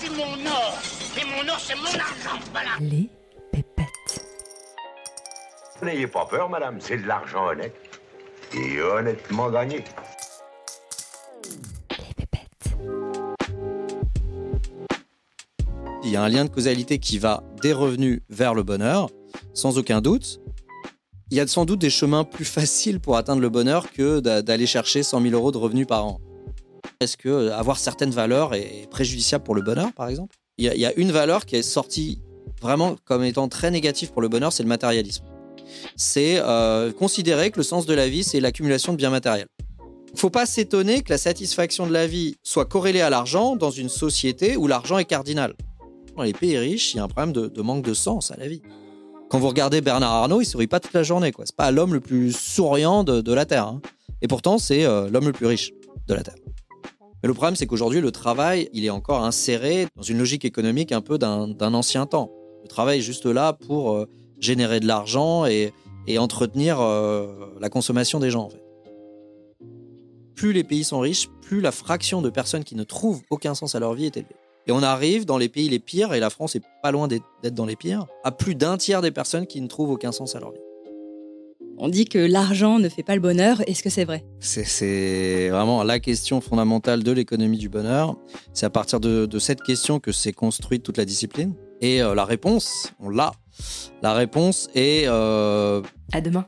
c'est mon or. Et mon or, c'est mon argent. Voilà. Les pépettes. N'ayez pas peur, madame, c'est de l'argent honnête. Et honnêtement gagné. Les pépettes. Il y a un lien de causalité qui va des revenus vers le bonheur, sans aucun doute. Il y a sans doute des chemins plus faciles pour atteindre le bonheur que d'a- d'aller chercher 100 000 euros de revenus par an. Est-ce que euh, avoir certaines valeurs est préjudiciable pour le bonheur, par exemple? Il y, a, une valeur qui est sortie vraiment comme étant très négative pour le bonheur, c'est le matérialisme. C'est euh, considérer que le sens de la vie, c'est l'accumulation de biens matériels. Il faut pas s'étonner que la satisfaction de la vie soit corrélée à l'argent dans une société où l'argent est cardinal. Dans les pays riches, il y a un problème de, manque de sens à la vie. Quand vous regardez Bernard Arnault, il sourit pas toute la journée. quoi. C'est pas l'homme le plus souriant de, de la Terre. hein. Et pourtant, c'est euh, l'homme le plus riche de la Terre. Mais le problème, c'est qu'aujourd'hui, le travail, il est encore inséré dans une logique économique un peu d'un ancien temps. Le travail est juste là pour euh, générer de l'argent et, et entretenir euh, la consommation des gens. Plus les pays sont riches, plus la fraction de personnes qui ne trouvent aucun sens à leur vie est élevée. Et on arrive dans les pays les pires, et la France est pas loin d'être dans les pires, à plus d'un tiers des personnes qui ne trouvent aucun sens à leur vie. On dit que l'argent ne fait pas le bonheur. Est-ce que c'est vrai? C'est- vraiment la question fondamentale de l'économie du bonheur. C'est à partir de, de cette question que s'est construite toute la discipline. Et euh, la réponse, on l'a. La réponse est euh, À demain.